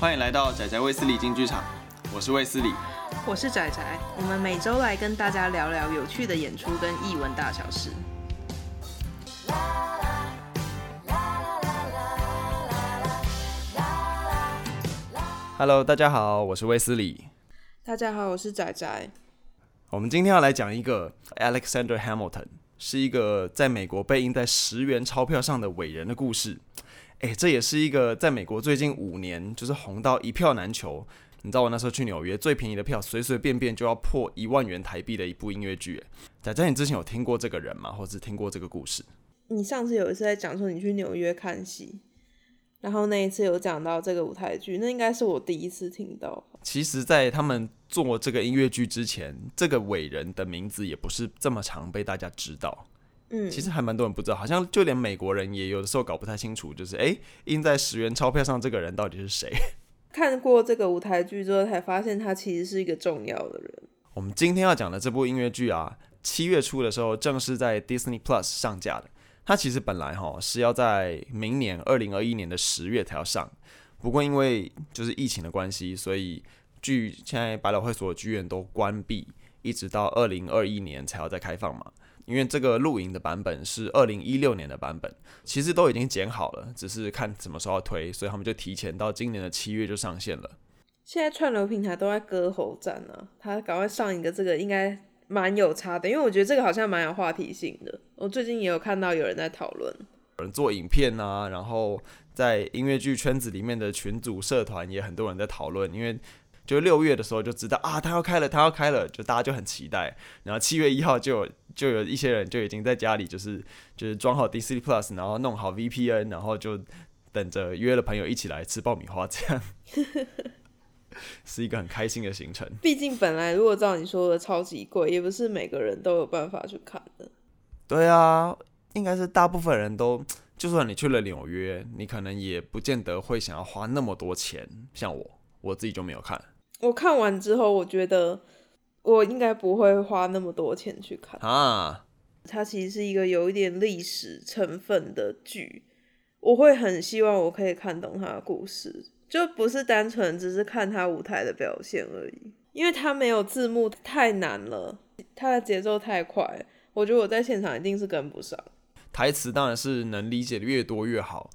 欢迎来到仔仔卫斯理进剧场，我是卫斯理，我是仔仔，我们每周来跟大家聊聊有趣的演出跟艺文大小事。Hello，大家好，我是卫斯理。大家好，我是仔仔。我们今天要来讲一个 Alexander Hamilton，是一个在美国被印在十元钞票上的伟人的故事。诶，这也是一个在美国最近五年就是红到一票难求。你知道我那时候去纽约，最便宜的票随随便便就要破一万元台币的一部音乐剧。仔仔，你之前有听过这个人吗？或者是听过这个故事？你上次有一次在讲说你去纽约看戏，然后那一次有讲到这个舞台剧，那应该是我第一次听到。其实，在他们做这个音乐剧之前，这个伟人的名字也不是这么常被大家知道。嗯，其实还蛮多人不知道，好像就连美国人也有的时候搞不太清楚，就是哎，印在十元钞票上这个人到底是谁？看过这个舞台剧之后，才发现他其实是一个重要的人。我们今天要讲的这部音乐剧啊，七月初的时候正式在 Disney Plus 上架的。它其实本来哈是要在明年二零二一年的十月才要上。不过因为就是疫情的关系，所以剧现在百老汇所有剧院都关闭，一直到二零二一年才要再开放嘛。因为这个录影的版本是二零一六年的版本，其实都已经剪好了，只是看什么时候要推，所以他们就提前到今年的七月就上线了。现在串流平台都在割喉战呢，他赶快上一个这个应该蛮有差的，因为我觉得这个好像蛮有话题性的。我最近也有看到有人在讨论，有人做影片啊，然后。在音乐剧圈子里面的群组社团也很多人在讨论，因为就六月的时候就知道啊，他要开了，他要开了，就大家就很期待。然后七月一号就有就有一些人就已经在家里就是就是装好 Disney Plus，然后弄好 VPN，然后就等着约了朋友一起来吃爆米花，这样 是一个很开心的行程。毕竟本来如果照你说的超级贵，也不是每个人都有办法去看的。对啊，应该是大部分人都。就算你去了纽约，你可能也不见得会想要花那么多钱。像我，我自己就没有看。我看完之后，我觉得我应该不会花那么多钱去看啊。它其实是一个有一点历史成分的剧，我会很希望我可以看懂它的故事，就不是单纯只是看他舞台的表现而已。因为他没有字幕，太难了，他的节奏太快，我觉得我在现场一定是跟不上。台词当然是能理解的越多越好。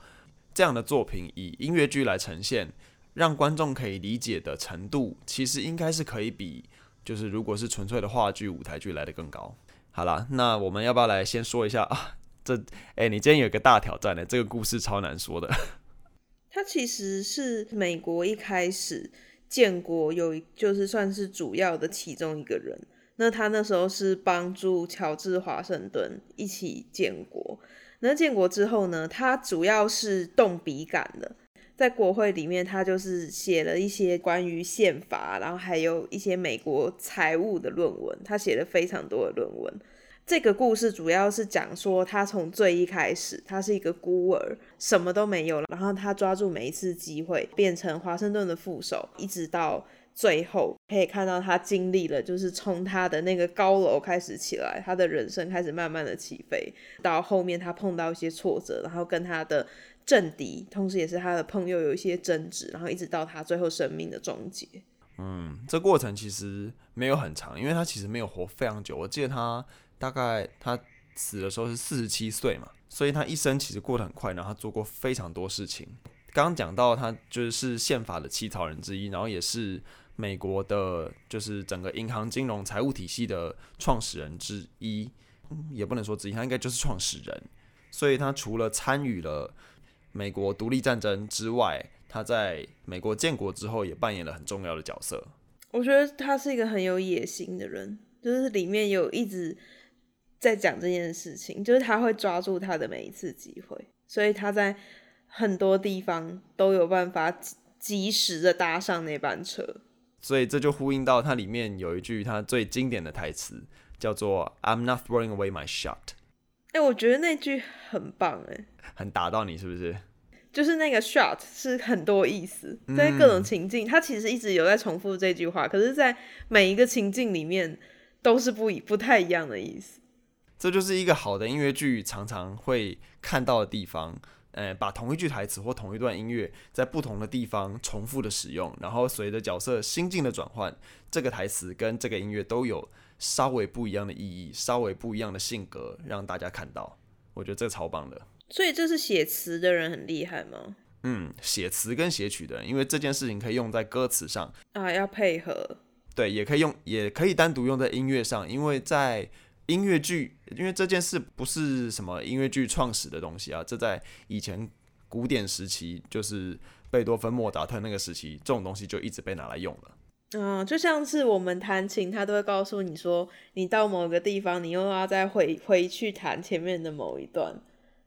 这样的作品以音乐剧来呈现，让观众可以理解的程度，其实应该是可以比就是如果是纯粹的话剧、舞台剧来的更高。好啦，那我们要不要来先说一下啊？这哎、你今天有个大挑战呢，这个故事超难说的。它其实是美国一开始建国有就是算是主要的其中一个人。那他那时候是帮助乔治华盛顿一起建国。那建国之后呢，他主要是动笔杆的，在国会里面，他就是写了一些关于宪法，然后还有一些美国财务的论文。他写了非常多的论文。这个故事主要是讲说，他从最一开始，他是一个孤儿，什么都没有了，然后他抓住每一次机会，变成华盛顿的副手，一直到。最后可以看到他经历了，就是从他的那个高楼开始起来，他的人生开始慢慢的起飞，到后面他碰到一些挫折，然后跟他的政敌，同时也是他的朋友有一些争执，然后一直到他最后生命的终结。嗯，这过程其实没有很长，因为他其实没有活非常久。我记得他大概他死的时候是四十七岁嘛，所以他一生其实过得很快，然后他做过非常多事情。刚刚讲到他就是宪法的起草人之一，然后也是。美国的，就是整个银行、金融、财务体系的创始人之一，也不能说之一，他应该就是创始人。所以他除了参与了美国独立战争之外，他在美国建国之后也扮演了很重要的角色。我觉得他是一个很有野心的人，就是里面有一直在讲这件事情，就是他会抓住他的每一次机会，所以他在很多地方都有办法及时的搭上那班车。所以这就呼应到它里面有一句他最经典的台词，叫做 "I'm not throwing away my shot"。哎、欸，我觉得那句很棒，哎，很打到你是不是？就是那个 shot 是很多意思，在各种情境，他、嗯、其实一直有在重复这句话，可是，在每一个情境里面都是不一不太一样的意思。这就是一个好的音乐剧常常会看到的地方。呃，把同一句台词或同一段音乐在不同的地方重复的使用，然后随着角色心境的转换，这个台词跟这个音乐都有稍微不一样的意义，稍微不一样的性格，让大家看到。我觉得这超棒的。所以这是写词的人很厉害吗？嗯，写词跟写曲的人，因为这件事情可以用在歌词上啊，要配合。对，也可以用，也可以单独用在音乐上，因为在音乐剧，因为这件事不是什么音乐剧创始的东西啊，这在以前古典时期，就是贝多芬、莫扎特那个时期，这种东西就一直被拿来用了。嗯，就像是我们弹琴，他都会告诉你说，你到某个地方，你又要再回回去弹前面的某一段，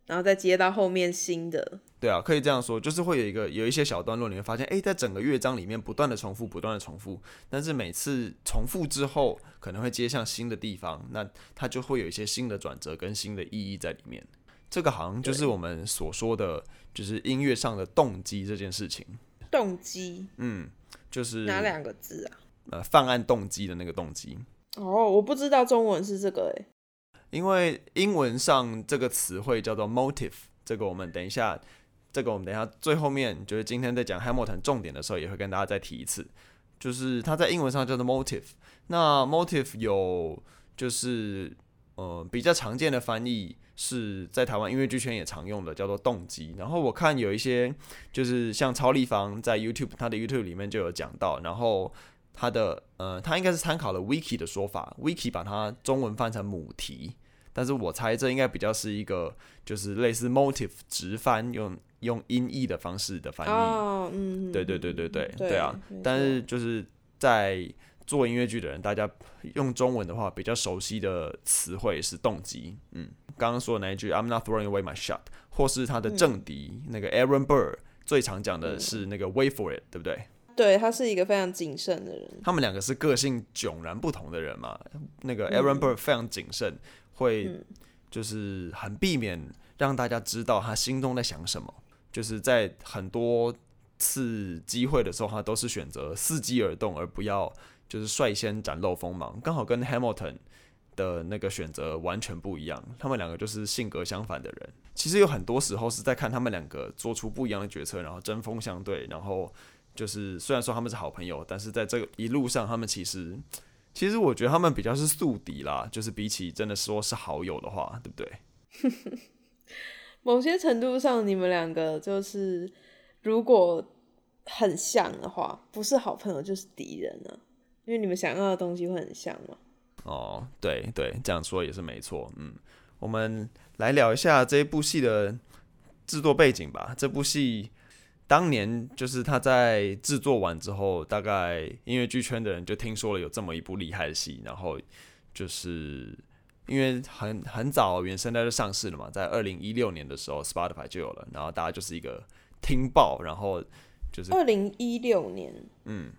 然后再接到后面新的。对啊，可以这样说，就是会有一个有一些小段落，你会发现，诶，在整个乐章里面不断的重复，不断的重复，但是每次重复之后，可能会接向新的地方，那它就会有一些新的转折跟新的意义在里面。这个好像就是我们所说的，就是音乐上的动机这件事情。动机，嗯，就是哪两个字啊？呃，犯案动机的那个动机。哦，我不知道中文是这个诶，因为英文上这个词汇叫做 motive，这个我们等一下。这个我们等一下最后面就是今天在讲 Hamilton 重点的时候也会跟大家再提一次，就是它在英文上叫做 motive。那 motive 有就是呃比较常见的翻译是在台湾音乐剧圈也常用的，叫做动机。然后我看有一些就是像超立方在 YouTube 他的 YouTube 里面就有讲到，然后他的呃它应该是参考了 Wiki 的说法，Wiki 把它中文翻成母题。但是我猜这应该比较是一个，就是类似 motive 直翻，用用音译的方式的翻译。哦，嗯，对对对对对对，对啊。但是就是在做音乐剧的人，大家用中文的话，比较熟悉的词汇是动机。嗯，刚刚说的那一句 "I'm not throwing away my shot"，或是他的政敌、嗯、那个 Aaron Burr 最常讲的是那个 "Wait for it"，对不对？对，他是一个非常谨慎的人。他们两个是个性迥然不同的人嘛。那个 Aaron Burr 非常谨慎。嗯会就是很避免让大家知道他心中在想什么，就是在很多次机会的时候，他都是选择伺机而动，而不要就是率先展露锋芒。刚好跟 Hamilton 的那个选择完全不一样，他们两个就是性格相反的人。其实有很多时候是在看他们两个做出不一样的决策，然后针锋相对，然后就是虽然说他们是好朋友，但是在这个一路上，他们其实。其实我觉得他们比较是宿敌啦，就是比起真的说是好友的话，对不对？某些程度上，你们两个就是如果很像的话，不是好朋友就是敌人呢，因为你们想要的东西会很像嘛。哦，对对，这样说也是没错。嗯，我们来聊一下这一部戏的制作背景吧。这部戏。当年就是他在制作完之后，大概音乐剧圈的人就听说了有这么一部厉害的戏，然后就是因为很很早原声带就上市了嘛，在二零一六年的时候，Spotify 就有了，然后大家就是一个听爆，然后就是二零一六年，嗯，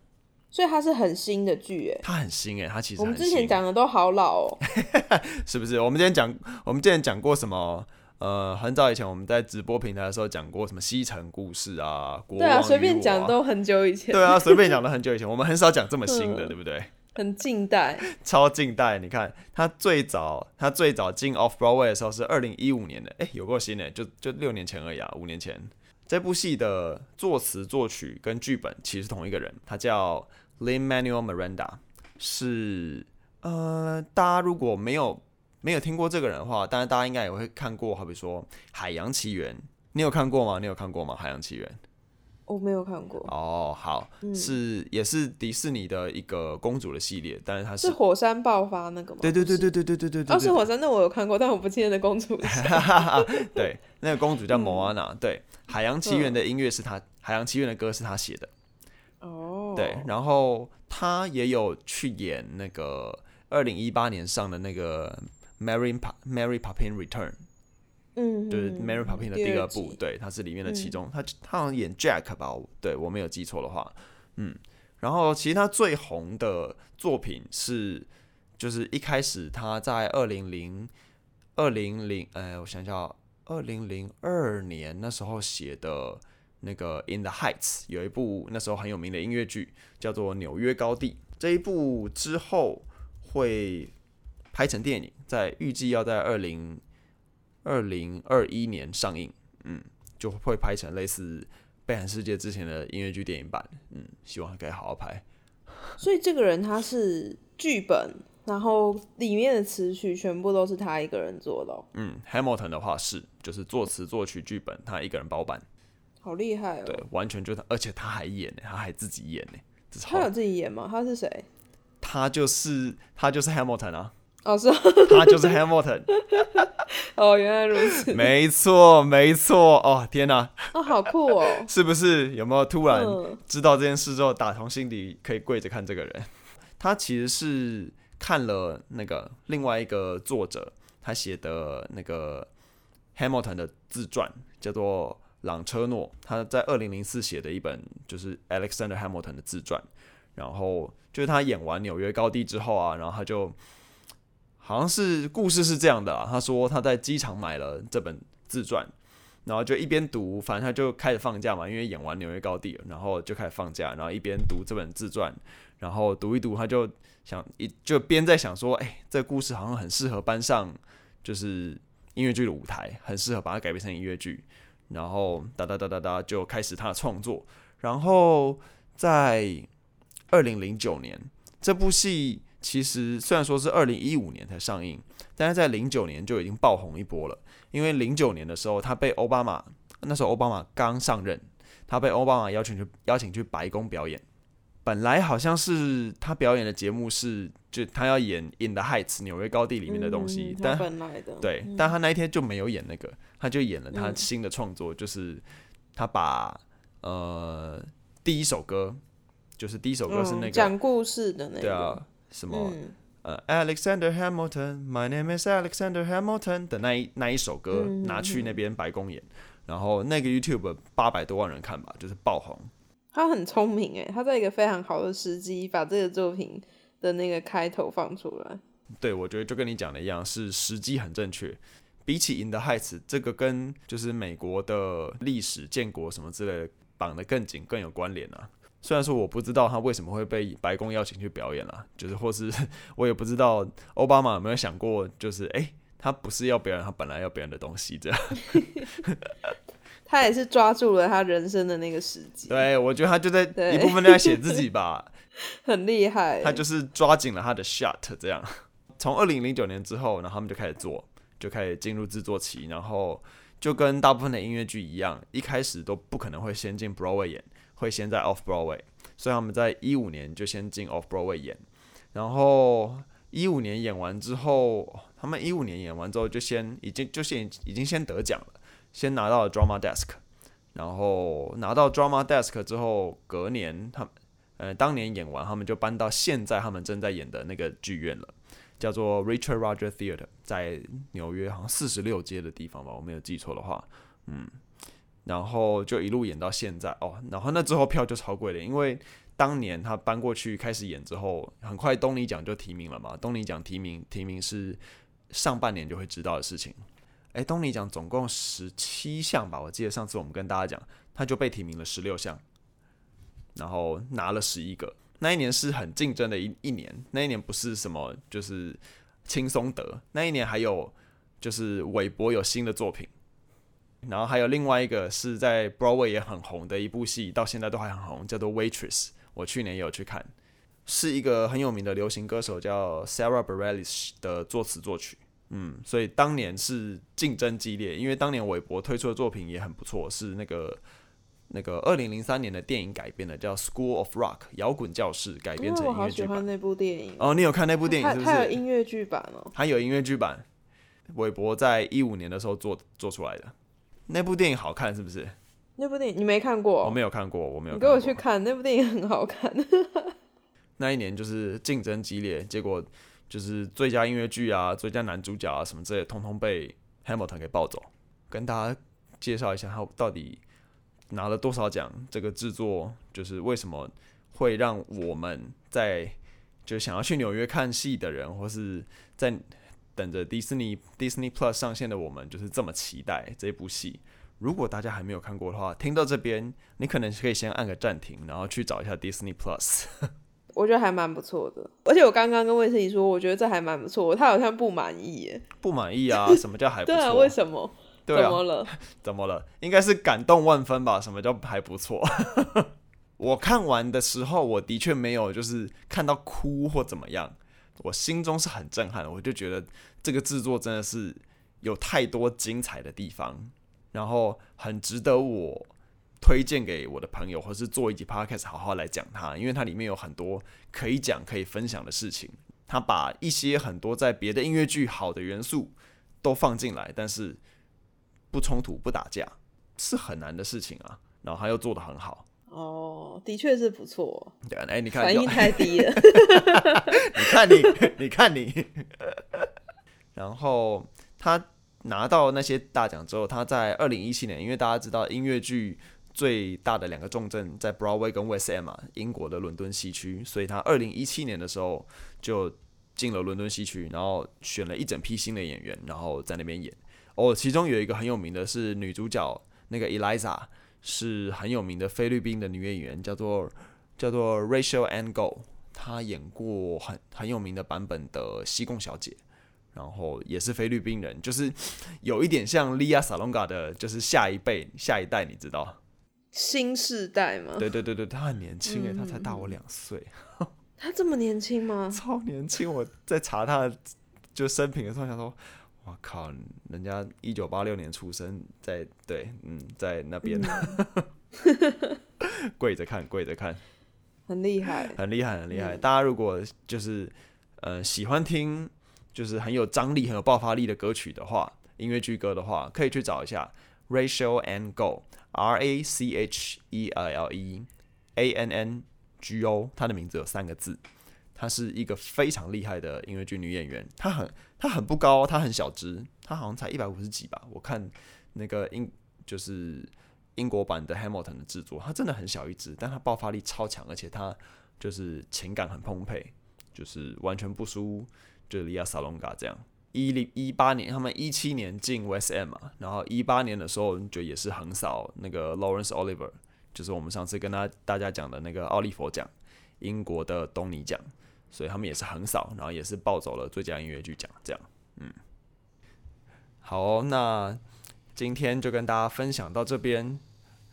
所以它是很新的剧诶，它很新诶，它其实我们之前讲的都好老哦，是不是？我们之前讲我们之前讲过什么？呃，很早以前我们在直播平台的时候讲过什么西城故事啊，对啊，随便讲都很久以前。对啊，随便讲都很久以前，我们很少讲这么新的，对不对？很近代，超近代。你看，他最早他最早进 Off Broadway 的时候是二零一五年的，哎，有够新的，就就六年前而已啊，五年前。这部戏的作词、作曲跟剧本其实同一个人，他叫 Lin-Manuel Miranda，是呃，大家如果没有。没有听过这个人的话，当然大家应该也会看过，好比说《海洋奇缘》，你有看过吗？你有看过吗？《海洋奇缘》我没有看过。哦，好，嗯、是也是迪士尼的一个公主的系列，但是它是，是火山爆发那个吗？对对对对对对对对对。哦，是火山，那我有看过，但我不记得那公主。对，那个公主叫莫安娜。对，《海洋奇缘》的音乐是他，嗯《海洋奇缘》的歌是她写的。哦。对，然后她也有去演那个二零一八年上的那个。Mary Mary Poppins Return，嗯，就是 Mary Poppins 的第二部，对，他是里面的其中，嗯、他他好像演 Jack 吧，对我没有记错的话，嗯，然后其实他最红的作品是，就是一开始他在二零零二零零，哎，我想想，二零零二年那时候写的那个 In the Heights，有一部那时候很有名的音乐剧叫做《纽约高地》，这一部之后会。拍成电影，在预计要在二零二零二一年上映。嗯，就会拍成类似《悲惨世界》之前的音乐剧电影版。嗯，希望他可以好好拍。所以这个人他是剧本，然后里面的词曲全部都是他一个人做的喔。嗯，Hamilton 的话是，就是作词作曲剧本他一个人包办。好厉害哦！对，完全就他，而且他还演呢，他还自己演呢。他有自己演吗？他是谁？他就是他就是 Hamilton 啊！哦，是，他就是 Hamilton。哦，原来如此。没错，没错。哦，天哪！哦，好酷哦！是不是？有没有突然知道这件事之后，打从心底可以跪着看这个人？他其实是看了那个另外一个作者他写的那个 Hamilton 的自传，叫做。朗车诺他在二零零四写的一本就是 Alexander Hamilton 的自传，然后就是他演完纽约高地之后啊，然后他就好像是故事是这样的啊，他说他在机场买了这本自传，然后就一边读，反正他就开始放假嘛，因为演完纽约高地，然后就开始放假，然后一边读这本自传，然后读一读，他就想一就边在想说，哎，这故事好像很适合搬上就是音乐剧的舞台，很适合把它改编成音乐剧。然后哒哒哒哒哒就开始他的创作。然后在二零零九年，这部戏其实虽然说是二零一五年才上映，但是在零九年就已经爆红一波了。因为零九年的时候，他被奥巴马，那时候奥巴马刚上任，他被奥巴马邀请去邀请去白宫表演。本来好像是他表演的节目是，就他要演《In the Heights》纽约高地里面的东西，嗯、但本来的对，嗯、但他那一天就没有演那个，他就演了他新的创作，嗯、就是他把呃第一首歌，就是第一首歌是那个讲、嗯、故事的那个，对啊，什么、嗯、呃 Alexander Hamilton，My name is Alexander Hamilton 的那一那一首歌拿去那边白宫演，嗯、然后那个 YouTube 八百多万人看吧，就是爆红。他很聪明诶，他在一个非常好的时机把这个作品的那个开头放出来。对，我觉得就跟你讲的一样，是时机很正确。比起《In the Heights》，这个跟就是美国的历史建国什么之类的绑得更紧、更有关联啊。虽然说我不知道他为什么会被白宫邀请去表演啦，就是或是 我也不知道奥巴马有没有想过，就是诶，他不是要表演他本来要表演的东西这样。他也是抓住了他人生的那个时机。对，我觉得他就在一部分在写自己吧，很厉害。他就是抓紧了他的 shot，这样。从二零零九年之后，然后他们就开始做，就开始进入制作期，然后就跟大部分的音乐剧一样，一开始都不可能会先进 Broadway 演，会先在 Off Broadway，所以他们在一五年就先进 Off Broadway 演，然后一五年演完之后，他们一五年演完之后就先已经就先已经先得奖了。先拿到了 Drama Desk，然后拿到 Drama Desk 之后，隔年他们呃当年演完，他们就搬到现在他们正在演的那个剧院了，叫做 Richard r o g e r Theatre，在纽约好像四十六街的地方吧，我没有记错的话，嗯，然后就一路演到现在哦，然后那之后票就超贵了，因为当年他搬过去开始演之后，很快东尼奖就提名了嘛，东尼奖提名提名是上半年就会知道的事情。哎，东尼奖总共十七项吧，我记得上次我们跟大家讲，他就被提名了十六项，然后拿了十一个。那一年是很竞争的一一年，那一年不是什么就是轻松得，那一年还有就是韦伯有新的作品，然后还有另外一个是在 Broadway 也很红的一部戏，到现在都还很红，叫做 Waitress。我去年也有去看，是一个很有名的流行歌手叫 Sarah Bareilles 的作词作曲。嗯，所以当年是竞争激烈，因为当年韦伯推出的作品也很不错，是那个那个二零零三年的电影改编的，叫《School of Rock》摇滚教室改编成音乐剧版。我好喜欢那部电影哦，你有看那部电影是不是？它有音乐剧版哦，它有音乐剧版。韦伯在一五年的时候做做出来的那部电影好看是不是？那部电影你没看过？我没有看过，我没有。你跟我去看那部电影很好看。那一年就是竞争激烈，结果。就是最佳音乐剧啊，最佳男主角啊，什么之类的，通通被 Hamilton 给抱走。跟大家介绍一下，他到底拿了多少奖？这个制作就是为什么会让我们在就想要去纽约看戏的人，或是在等着迪士尼 Disney Plus 上线的我们，就是这么期待这部戏。如果大家还没有看过的话，听到这边，你可能可以先按个暂停，然后去找一下 Disney Plus。我觉得还蛮不错的，而且我刚刚跟魏思怡说，我觉得这还蛮不错，他好像不满意耶。不满意啊？什么叫还不错？对啊，为什么？对啊，怎么了？怎么了？应该是感动万分吧？什么叫还不错？我看完的时候，我的确没有就是看到哭或怎么样，我心中是很震撼的，我就觉得这个制作真的是有太多精彩的地方，然后很值得我推荐给我的朋友，或是做一集 podcast 好好来讲它，因为它里面有很多可以讲、可以分享的事情。他把一些很多在别的音乐剧好的元素都放进来，但是不冲突、不打架，是很难的事情啊。然后他又做得很好。哦，的确是不错。对啊，哎，你看，反应太低了。你看你，你看你。然后他拿到那些大奖之后，他在二零一七年，因为大家知道音乐剧最大的两个重镇在 Broadway 跟 West End 嘛，英国的伦敦西区，所以他二零一七年的时候就进了伦敦西区，然后选了一整批新的演员，然后在那边演。哦，其中有一个很有名的是女主角，那个 Eliza。是很有名的菲律宾的女演员，叫做叫做 Rachel Ann Go，她演过很很有名的版本的西贡小姐，然后也是菲律宾人，就是有一点像 Lea Salonga 的，就是下一辈下一代，你知道？新世代吗？对对对对，他很年轻诶，他才大我两岁。他这么年轻吗？超年轻！我在查他的就生平的时候想说。我靠，人家一九八六年出生，在对，嗯，在那边 跪着看，跪着看，很厉害，很厉害，很厉害。大家如果就是呃喜欢听就是很有张力、很有爆发力的歌曲的话，音乐剧歌的话，可以去找一下 Rachel and Go，R A C H E I L E A N N G O，她的名字有三个字。她是一个非常厉害的音乐剧女演员，她很她很不高，她很小只，她好像才一百五十几吧。我看那个英就是英国版的 Hamilton 的制作，她真的很小一只，但她爆发力超强，而且她就是情感很澎湃，就是完全不输就是 Lea Salonga 这样。一零一八年，他们一七年进 West End 嘛，然后一八年的时候就也是横扫那个 Lawrence Oliver，就是我们上次跟他大家讲的那个奥利佛奖，英国的东尼奖。所以他们也是横扫，然后也是抱走了最佳音乐剧奖，这样，嗯，好，那今天就跟大家分享到这边，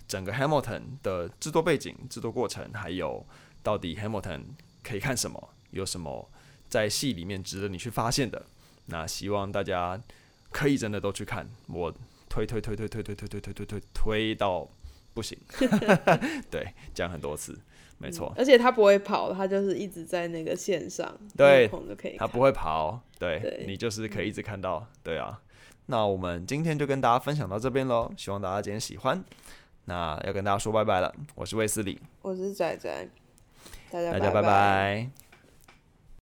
整个 Hamilton 的制作背景、制作过程，还有到底 Hamilton 可以看什么，有什么在戏里面值得你去发现的，那希望大家可以真的都去看，我推推推推推推推推推推推推到不行，对，讲很多次。没错、嗯，而且他不会跑，他就是一直在那个线上，对，就可以。他不会跑，对，对你就是可以一直看到，对啊。那我们今天就跟大家分享到这边喽，希望大家今天喜欢。那要跟大家说拜拜了，我是卫斯理，我是仔仔，大家大家拜拜。